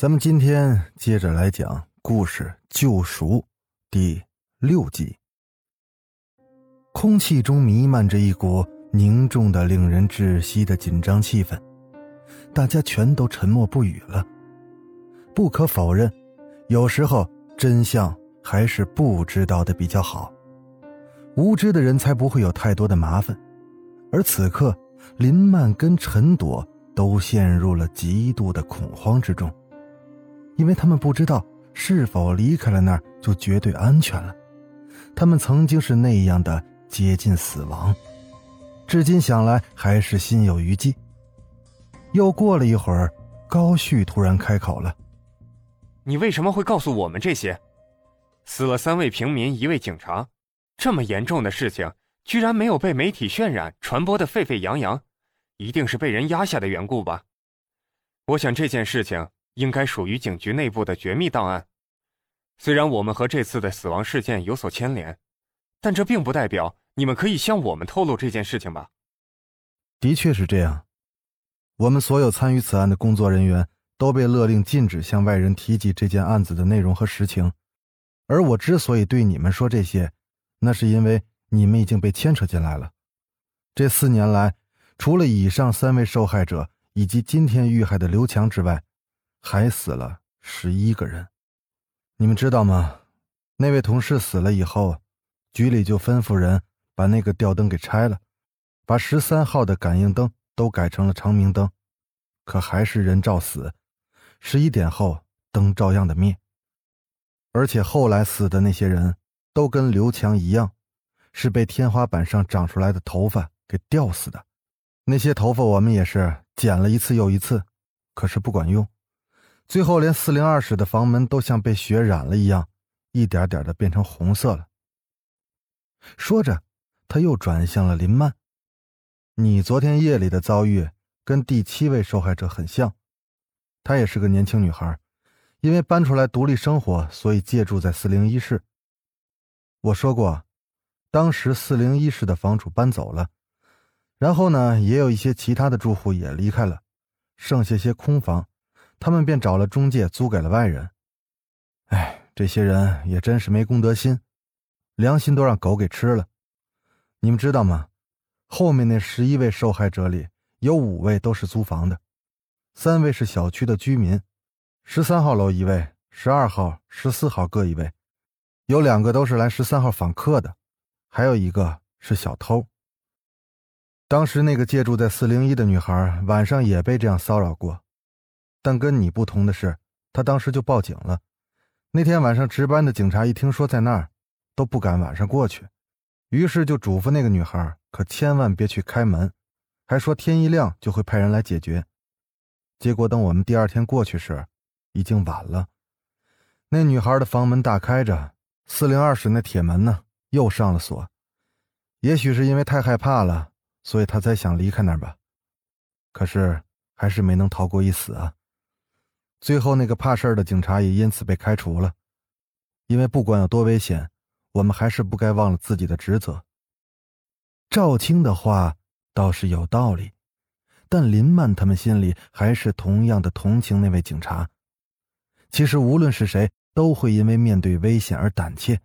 咱们今天接着来讲故事《救赎》第六集。空气中弥漫着一股凝重的、令人窒息的紧张气氛，大家全都沉默不语了。不可否认，有时候真相还是不知道的比较好。无知的人才不会有太多的麻烦，而此刻，林曼跟陈朵都陷入了极度的恐慌之中。因为他们不知道是否离开了那儿就绝对安全了，他们曾经是那样的接近死亡，至今想来还是心有余悸。又过了一会儿，高旭突然开口了：“你为什么会告诉我们这些？死了三位平民，一位警察，这么严重的事情，居然没有被媒体渲染传播的沸沸扬扬，一定是被人压下的缘故吧？我想这件事情。”应该属于警局内部的绝密档案。虽然我们和这次的死亡事件有所牵连，但这并不代表你们可以向我们透露这件事情吧？的确是这样。我们所有参与此案的工作人员都被勒令禁止向外人提及这件案子的内容和实情。而我之所以对你们说这些，那是因为你们已经被牵扯进来了。这四年来，除了以上三位受害者以及今天遇害的刘强之外，还死了十一个人，你们知道吗？那位同事死了以后，局里就吩咐人把那个吊灯给拆了，把十三号的感应灯都改成了长明灯，可还是人照死。十一点后，灯照样的灭。而且后来死的那些人都跟刘强一样，是被天花板上长出来的头发给吊死的。那些头发我们也是剪了一次又一次，可是不管用。最后，连四零二室的房门都像被血染了一样，一点点的变成红色了。说着，他又转向了林曼：“你昨天夜里的遭遇跟第七位受害者很像，她也是个年轻女孩，因为搬出来独立生活，所以借住在四零一室。我说过，当时四零一室的房主搬走了，然后呢，也有一些其他的住户也离开了，剩下些空房。”他们便找了中介租给了外人。哎，这些人也真是没公德心，良心都让狗给吃了。你们知道吗？后面那十一位受害者里有五位都是租房的，三位是小区的居民，十三号楼一位，十二号、十四号各一位，有两个都是来十三号访客的，还有一个是小偷。当时那个借住在四零一的女孩晚上也被这样骚扰过。但跟你不同的是，他当时就报警了。那天晚上值班的警察一听说在那儿，都不敢晚上过去，于是就嘱咐那个女孩可千万别去开门，还说天一亮就会派人来解决。结果等我们第二天过去时，已经晚了。那女孩的房门大开着，四零二室那铁门呢又上了锁。也许是因为太害怕了，所以他才想离开那儿吧。可是还是没能逃过一死啊。最后，那个怕事儿的警察也因此被开除了，因为不管有多危险，我们还是不该忘了自己的职责。赵青的话倒是有道理，但林曼他们心里还是同样的同情那位警察。其实，无论是谁，都会因为面对危险而胆怯。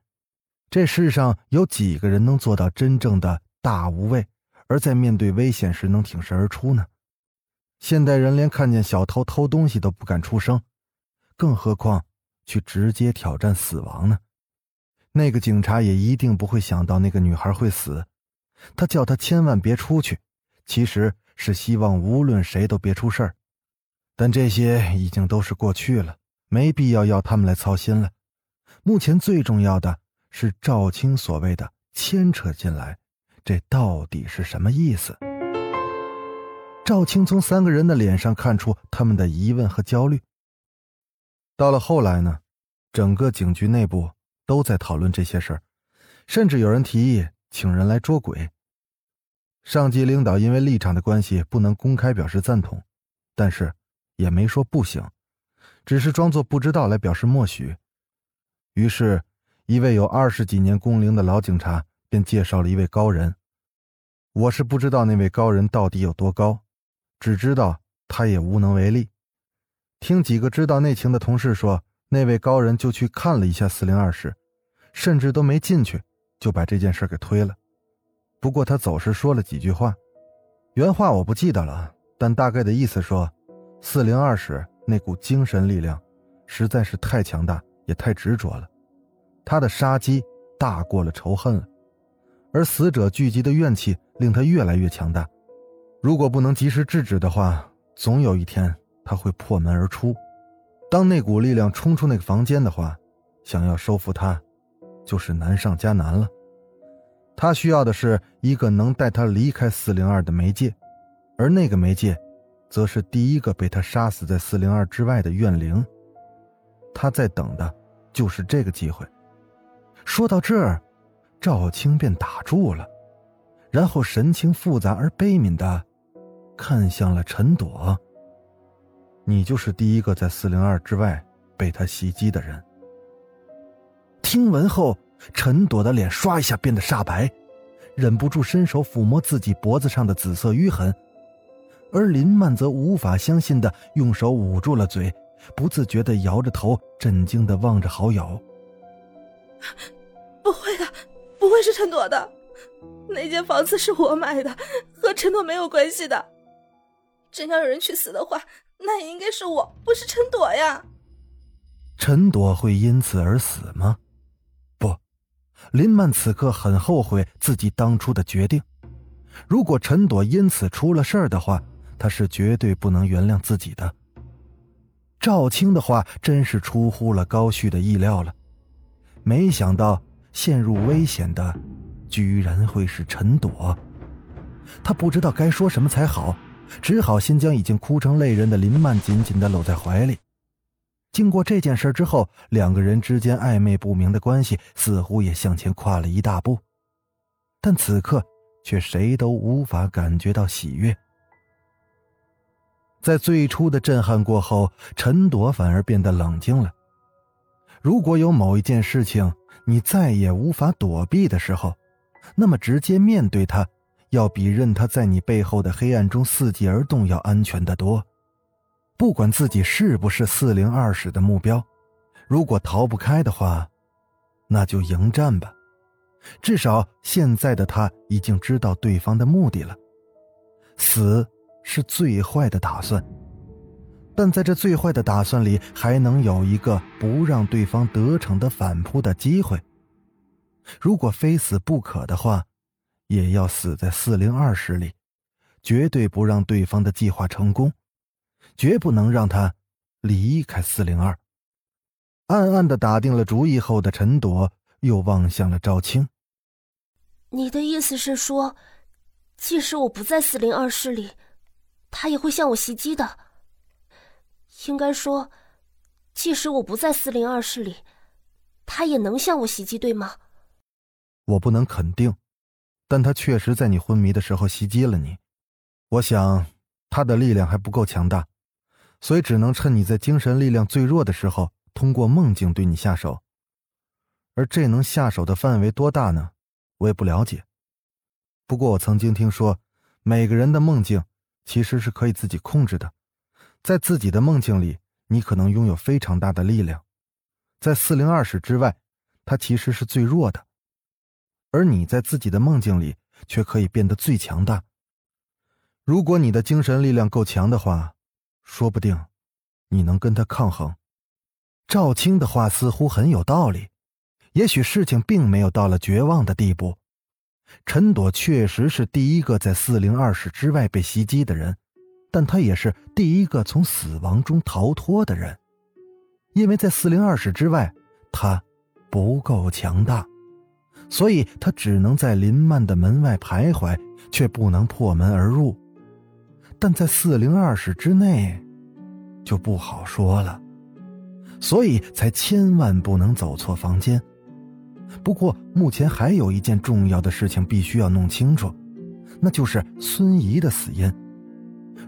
这世上有几个人能做到真正的大无畏，而在面对危险时能挺身而出呢？现代人连看见小偷偷东西都不敢出声，更何况去直接挑战死亡呢？那个警察也一定不会想到那个女孩会死，他叫她千万别出去，其实是希望无论谁都别出事儿。但这些已经都是过去了，没必要要他们来操心了。目前最重要的是赵青所谓的牵扯进来，这到底是什么意思？赵青从三个人的脸上看出他们的疑问和焦虑。到了后来呢，整个警局内部都在讨论这些事儿，甚至有人提议请人来捉鬼。上级领导因为立场的关系不能公开表示赞同，但是也没说不行，只是装作不知道来表示默许。于是，一位有二十几年工龄的老警察便介绍了一位高人。我是不知道那位高人到底有多高，只知道他也无能为力。听几个知道内情的同事说，那位高人就去看了一下四零二室，甚至都没进去，就把这件事给推了。不过他走时说了几句话，原话我不记得了，但大概的意思说，四零二室那股精神力量实在是太强大，也太执着了，他的杀机大过了仇恨。而死者聚集的怨气令他越来越强大，如果不能及时制止的话，总有一天他会破门而出。当那股力量冲出那个房间的话，想要收服他，就是难上加难了。他需要的是一个能带他离开四零二的媒介，而那个媒介，则是第一个被他杀死在四零二之外的怨灵。他在等的，就是这个机会。说到这儿。赵青便打住了，然后神情复杂而悲悯的看向了陈朵。你就是第一个在四零二之外被他袭击的人。听闻后，陈朵的脸刷一下变得煞白，忍不住伸手抚摸自己脖子上的紫色淤痕，而林曼则无法相信的用手捂住了嘴，不自觉的摇着头，震惊的望着好友。不会的。不会是陈朵的，那间房子是我买的，和陈朵没有关系的。真要有人去死的话，那也应该是我，不是陈朵呀。陈朵会因此而死吗？不，林曼此刻很后悔自己当初的决定。如果陈朵因此出了事儿的话，他是绝对不能原谅自己的。赵青的话真是出乎了高旭的意料了，没想到。陷入危险的，居然会是陈朵。他不知道该说什么才好，只好先将已经哭成泪人的林曼紧紧的搂在怀里。经过这件事之后，两个人之间暧昧不明的关系似乎也向前跨了一大步，但此刻却谁都无法感觉到喜悦。在最初的震撼过后，陈朵反而变得冷静了。如果有某一件事情，你再也无法躲避的时候，那么直接面对他，要比任他在你背后的黑暗中伺机而动要安全的多。不管自己是不是四零二室的目标，如果逃不开的话，那就迎战吧。至少现在的他已经知道对方的目的了，死是最坏的打算。但在这最坏的打算里，还能有一个不让对方得逞的反扑的机会。如果非死不可的话，也要死在四零二室里，绝对不让对方的计划成功，绝不能让他离开四零二。暗暗的打定了主意后的陈朵又望向了赵青：“你的意思是说，即使我不在四零二室里，他也会向我袭击的？”应该说，即使我不在四零二室里，他也能向我袭击，对吗？我不能肯定，但他确实在你昏迷的时候袭击了你。我想，他的力量还不够强大，所以只能趁你在精神力量最弱的时候，通过梦境对你下手。而这能下手的范围多大呢？我也不了解。不过我曾经听说，每个人的梦境其实是可以自己控制的。在自己的梦境里，你可能拥有非常大的力量，在四零二室之外，它其实是最弱的，而你在自己的梦境里却可以变得最强大。如果你的精神力量够强的话，说不定你能跟他抗衡。赵青的话似乎很有道理，也许事情并没有到了绝望的地步。陈朵确实是第一个在四零二室之外被袭击的人。但他也是第一个从死亡中逃脱的人，因为在四零二室之外，他不够强大，所以他只能在林曼的门外徘徊，却不能破门而入。但在四零二室之内，就不好说了。所以才千万不能走错房间。不过目前还有一件重要的事情必须要弄清楚，那就是孙怡的死因。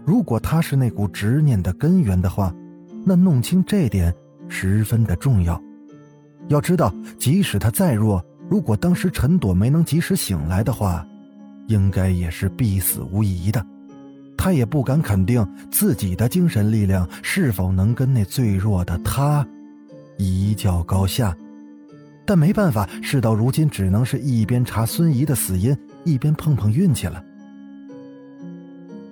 如果他是那股执念的根源的话，那弄清这点十分的重要。要知道，即使他再弱，如果当时陈朵没能及时醒来的话，应该也是必死无疑的。他也不敢肯定自己的精神力量是否能跟那最弱的他一较高下。但没办法，事到如今，只能是一边查孙怡的死因，一边碰碰运气了。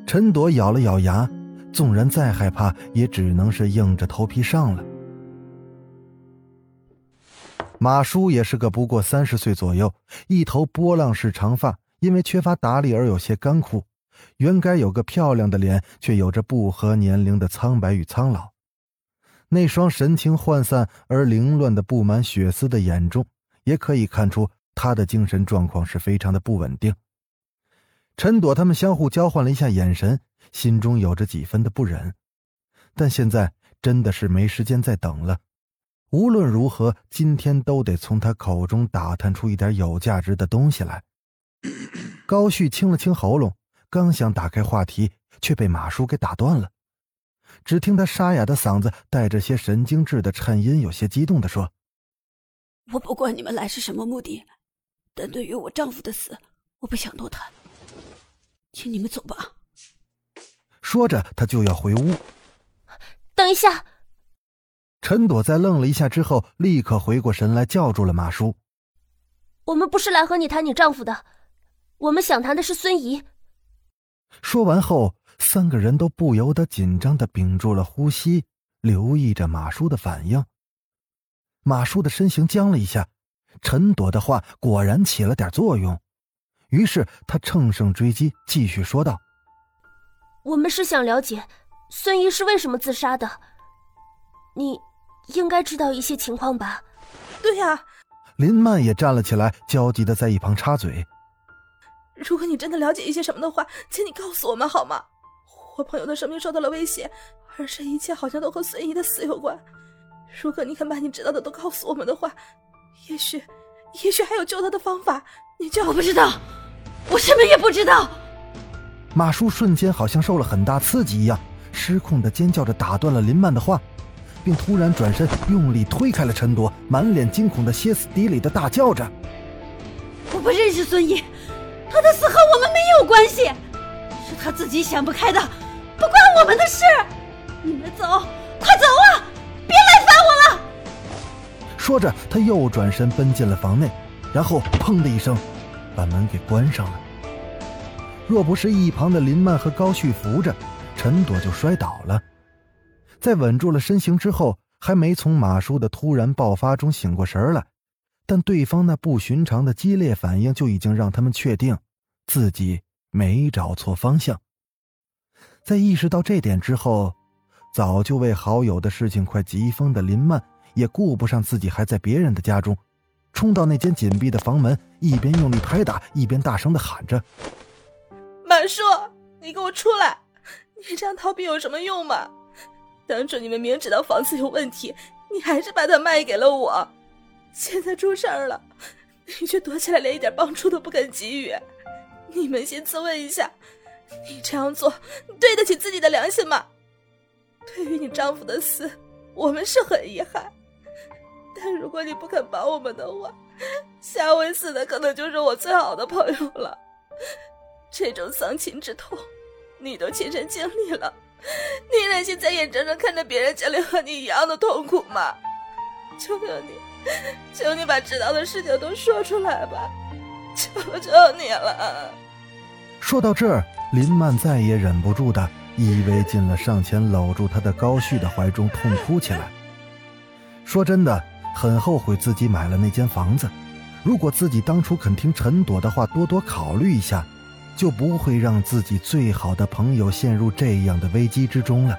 陈朵咬了咬牙，纵然再害怕，也只能是硬着头皮上了。马叔也是个不过三十岁左右，一头波浪式长发，因为缺乏打理而有些干枯，原该有个漂亮的脸，却有着不合年龄的苍白与苍老。那双神情涣散而凌乱的、布满血丝的眼中，也可以看出他的精神状况是非常的不稳定。陈朵他们相互交换了一下眼神，心中有着几分的不忍，但现在真的是没时间再等了。无论如何，今天都得从他口中打探出一点有价值的东西来。高旭清了清喉咙，刚想打开话题，却被马叔给打断了。只听他沙哑的嗓子带着些神经质的颤音，有些激动的说：“我不管你们来是什么目的，但对于我丈夫的死，我不想多谈。”请你们走吧。说着，他就要回屋。等一下！陈朵在愣了一下之后，立刻回过神来，叫住了马叔：“我们不是来和你谈你丈夫的，我们想谈的是孙怡。”说完后，三个人都不由得紧张的屏住了呼吸，留意着马叔的反应。马叔的身形僵了一下，陈朵的话果然起了点作用。于是他乘胜追击，继续说道：“我们是想了解孙怡是为什么自杀的，你应该知道一些情况吧？”“对呀。”林曼也站了起来，焦急的在一旁插嘴：“如果你真的了解一些什么的话，请你告诉我们好吗？我朋友的生命受到了威胁，而这一切好像都和孙怡的死有关。如果你肯把你知道的都告诉我们的话，也许，也许还有救他的方法。你就我不知道。”我什么也不知道。马叔瞬间好像受了很大刺激一样，失控的尖叫着打断了林曼的话，并突然转身用力推开了陈朵，满脸惊恐的歇斯底里的大叫着：“我不认识孙毅，他的死和我们没有关系，是他自己想不开的，不关我们的事。你们走，快走啊！别来烦我了。”说着，他又转身奔进了房内，然后砰的一声。把门给关上了。若不是一旁的林曼和高旭扶着，陈朵就摔倒了。在稳住了身形之后，还没从马叔的突然爆发中醒过神来，但对方那不寻常的激烈反应就已经让他们确定自己没找错方向。在意识到这点之后，早就为好友的事情快急疯的林曼也顾不上自己还在别人的家中。冲到那间紧闭的房门，一边用力拍打，一边大声的喊着：“马叔，你给我出来！你这样逃避有什么用吗？当初你们明知道房子有问题，你还是把它卖给了我。现在出事儿了，你却躲起来，连一点帮助都不肯给予。你们先自问一下，你这样做对得起自己的良心吗？对于你丈夫的死，我们是很遗憾。”但如果你不肯帮我们的话，下位死的可能就是我最好的朋友了。这种丧亲之痛，你都亲身经历了，你忍心再眼睁睁看着别人经历和你一样的痛苦吗？求求你，求你把知道的事情都说出来吧，求求你了。说到这儿，林曼再也忍不住的依偎进了上前搂住他的高旭的怀中，痛哭起来。说真的。很后悔自己买了那间房子，如果自己当初肯听陈朵的话，多多考虑一下，就不会让自己最好的朋友陷入这样的危机之中了。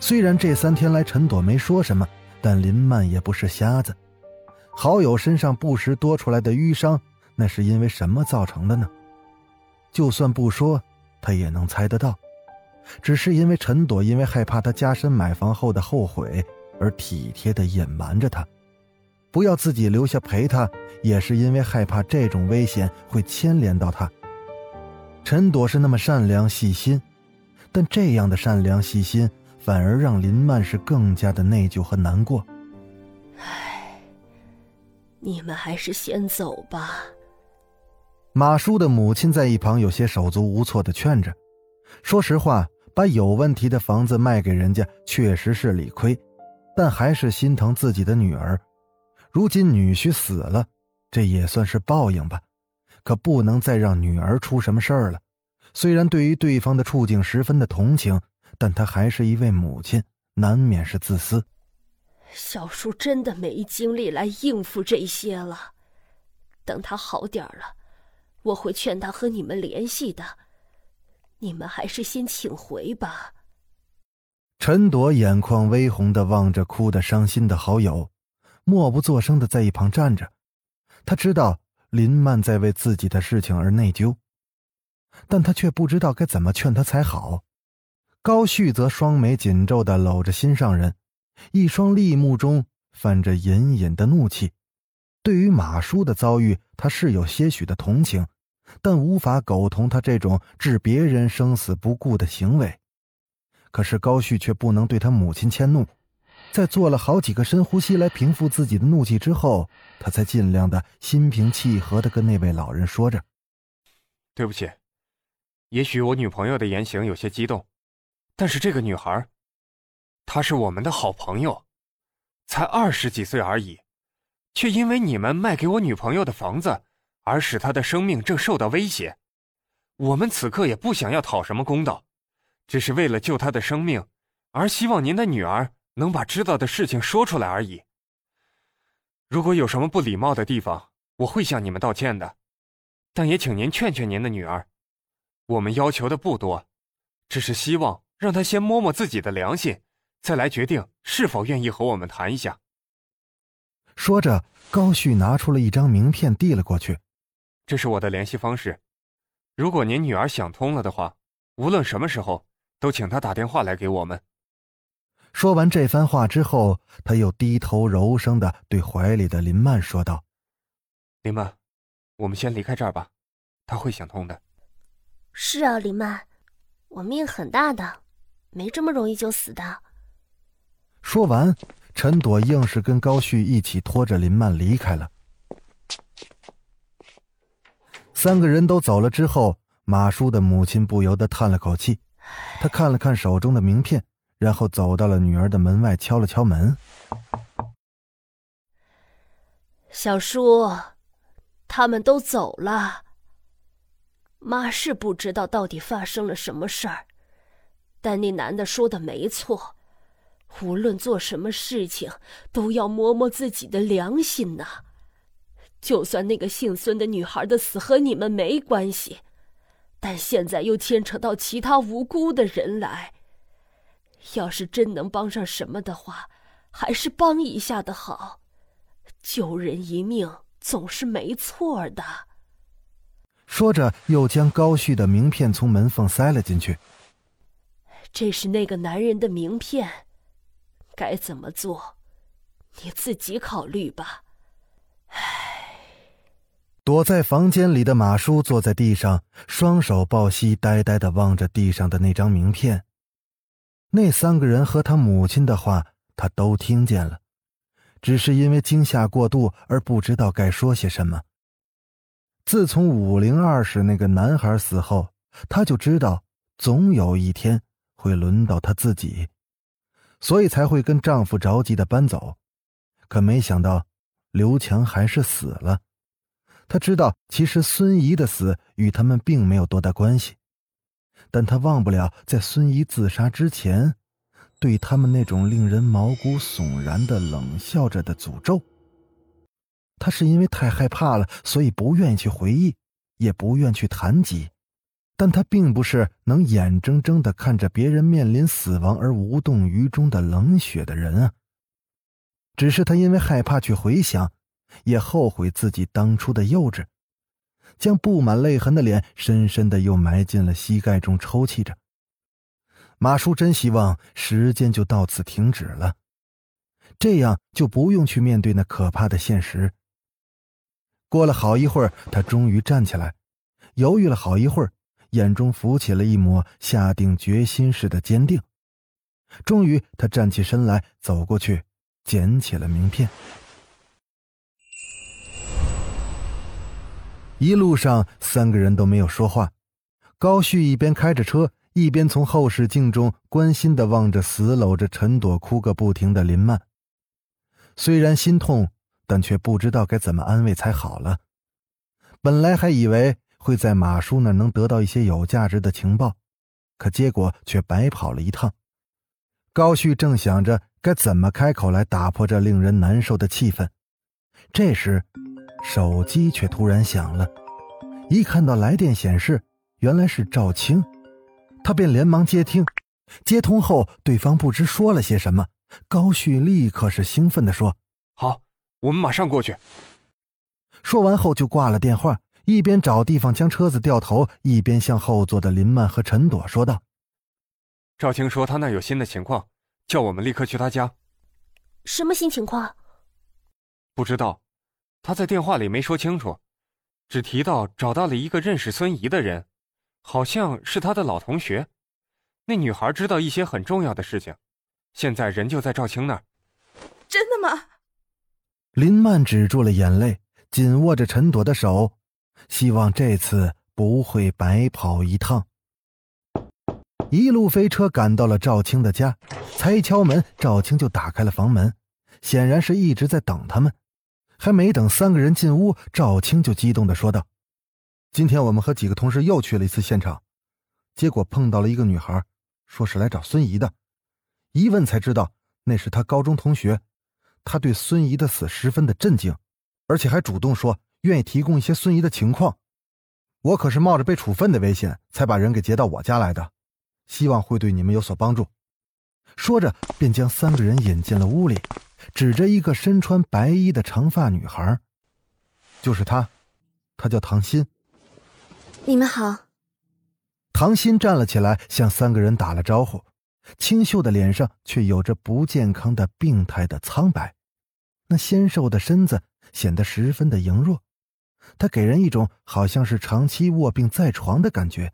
虽然这三天来陈朵没说什么，但林曼也不是瞎子，好友身上不时多出来的淤伤，那是因为什么造成的呢？就算不说，他也能猜得到，只是因为陈朵因为害怕他加深买房后的后悔。而体贴的隐瞒着他，不要自己留下陪他，也是因为害怕这种危险会牵连到他。陈朵是那么善良细心，但这样的善良细心反而让林曼是更加的内疚和难过。唉，你们还是先走吧。马叔的母亲在一旁有些手足无措的劝着。说实话，把有问题的房子卖给人家确实是理亏，但还是心疼自己的女儿。如今女婿死了，这也算是报应吧。可不能再让女儿出什么事儿了。虽然对于对方的处境十分的同情，但她还是一位母亲，难免是自私。小叔真的没精力来应付这些了。等他好点了，我会劝他和你们联系的。你们还是先请回吧。陈朵眼眶微红的望着哭得伤心的好友，默不作声的在一旁站着。他知道。林曼在为自己的事情而内疚，但他却不知道该怎么劝他才好。高旭则双眉紧皱的搂着心上人，一双厉目中泛着隐隐的怒气。对于马叔的遭遇，他是有些许的同情，但无法苟同他这种置别人生死不顾的行为。可是高旭却不能对他母亲迁怒。在做了好几个深呼吸来平复自己的怒气之后，他才尽量的心平气和的跟那位老人说着：“对不起，也许我女朋友的言行有些激动，但是这个女孩，她是我们的好朋友，才二十几岁而已，却因为你们卖给我女朋友的房子，而使她的生命正受到威胁。我们此刻也不想要讨什么公道，只是为了救她的生命，而希望您的女儿。”能把知道的事情说出来而已。如果有什么不礼貌的地方，我会向你们道歉的，但也请您劝劝您的女儿。我们要求的不多，只是希望让她先摸摸自己的良心，再来决定是否愿意和我们谈一下。说着，高旭拿出了一张名片递了过去，这是我的联系方式。如果您女儿想通了的话，无论什么时候都请她打电话来给我们。说完这番话之后，他又低头柔声的对怀里的林曼说道：“林曼，我们先离开这儿吧，他会想通的。”“是啊，林曼，我命很大的，没这么容易就死的。”说完，陈朵硬是跟高旭一起拖着林曼离开了。三个人都走了之后，马叔的母亲不由得叹了口气，他看了看手中的名片。然后走到了女儿的门外，敲了敲门。小叔，他们都走了。妈是不知道到底发生了什么事儿，但那男的说的没错，无论做什么事情，都要摸摸自己的良心呐。就算那个姓孙的女孩的死和你们没关系，但现在又牵扯到其他无辜的人来。要是真能帮上什么的话，还是帮一下的好。救人一命总是没错的。说着，又将高旭的名片从门缝塞了进去。这是那个男人的名片，该怎么做，你自己考虑吧。唉。躲在房间里的马叔坐在地上，双手抱膝，呆呆的望着地上的那张名片。那三个人和他母亲的话，他都听见了，只是因为惊吓过度而不知道该说些什么。自从五零二室那个男孩死后，他就知道总有一天会轮到他自己，所以才会跟丈夫着急的搬走。可没想到，刘强还是死了。他知道，其实孙怡的死与他们并没有多大关系。但他忘不了在孙怡自杀之前，对他们那种令人毛骨悚然的冷笑着的诅咒。他是因为太害怕了，所以不愿意去回忆，也不愿去谈及。但他并不是能眼睁睁的看着别人面临死亡而无动于衷的冷血的人啊。只是他因为害怕去回想，也后悔自己当初的幼稚。将布满泪痕的脸深深的又埋进了膝盖中，抽泣着。马叔真希望时间就到此停止了，这样就不用去面对那可怕的现实。过了好一会儿，他终于站起来，犹豫了好一会儿，眼中浮起了一抹下定决心似的坚定。终于，他站起身来，走过去，捡起了名片。一路上，三个人都没有说话。高旭一边开着车，一边从后视镜中关心的望着死搂着陈朵哭个不停的林曼。虽然心痛，但却不知道该怎么安慰才好了。本来还以为会在马叔那能得到一些有价值的情报，可结果却白跑了一趟。高旭正想着该怎么开口来打破这令人难受的气氛，这时。手机却突然响了，一看到来电显示，原来是赵青，他便连忙接听。接通后，对方不知说了些什么，高旭立刻是兴奋地说：“好，我们马上过去。”说完后就挂了电话，一边找地方将车子掉头，一边向后座的林曼和陈朵说道：“赵青说他那有新的情况，叫我们立刻去他家。什么新情况？不知道。”他在电话里没说清楚，只提到找到了一个认识孙怡的人，好像是他的老同学。那女孩知道一些很重要的事情，现在人就在赵青那儿。真的吗？林曼止住了眼泪，紧握着陈朵的手，希望这次不会白跑一趟。一路飞车赶到了赵青的家，才一敲门，赵青就打开了房门，显然是一直在等他们。还没等三个人进屋，赵青就激动的说道：“今天我们和几个同事又去了一次现场，结果碰到了一个女孩，说是来找孙怡的。一问才知道，那是他高中同学。他对孙怡的死十分的震惊，而且还主动说愿意提供一些孙怡的情况。我可是冒着被处分的危险才把人给接到我家来的，希望会对你们有所帮助。”说着，便将三个人引进了屋里。指着一个身穿白衣的长发女孩，就是她，她叫唐鑫。你们好。唐鑫站了起来，向三个人打了招呼，清秀的脸上却有着不健康的病态的苍白，那纤瘦的身子显得十分的羸弱，他给人一种好像是长期卧病在床的感觉。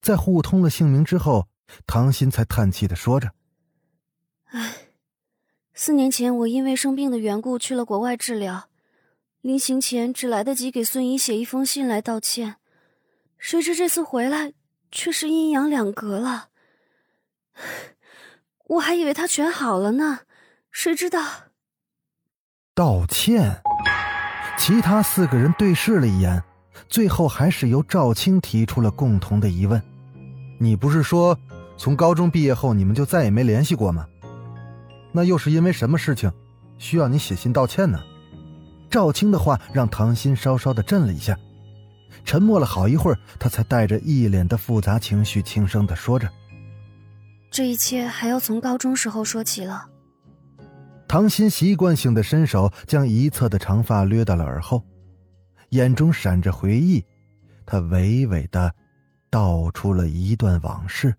在互通了姓名之后，唐鑫才叹气的说着：“唉。”四年前，我因为生病的缘故去了国外治疗，临行前只来得及给孙怡写一封信来道歉，谁知这次回来却是阴阳两隔了。我还以为他全好了呢，谁知道……道歉。其他四个人对视了一眼，最后还是由赵青提出了共同的疑问：“你不是说从高中毕业后你们就再也没联系过吗？”那又是因为什么事情，需要你写信道歉呢？赵青的话让唐鑫稍稍的震了一下，沉默了好一会儿，他才带着一脸的复杂情绪，轻声的说着：“这一切还要从高中时候说起了。”唐鑫习惯性的伸手将一侧的长发掠到了耳后，眼中闪着回忆，他娓娓的道出了一段往事。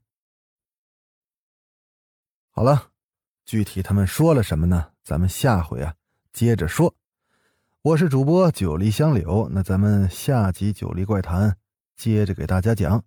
好了。具体他们说了什么呢？咱们下回啊接着说。我是主播九黎香柳，那咱们下集《九黎怪谈》接着给大家讲。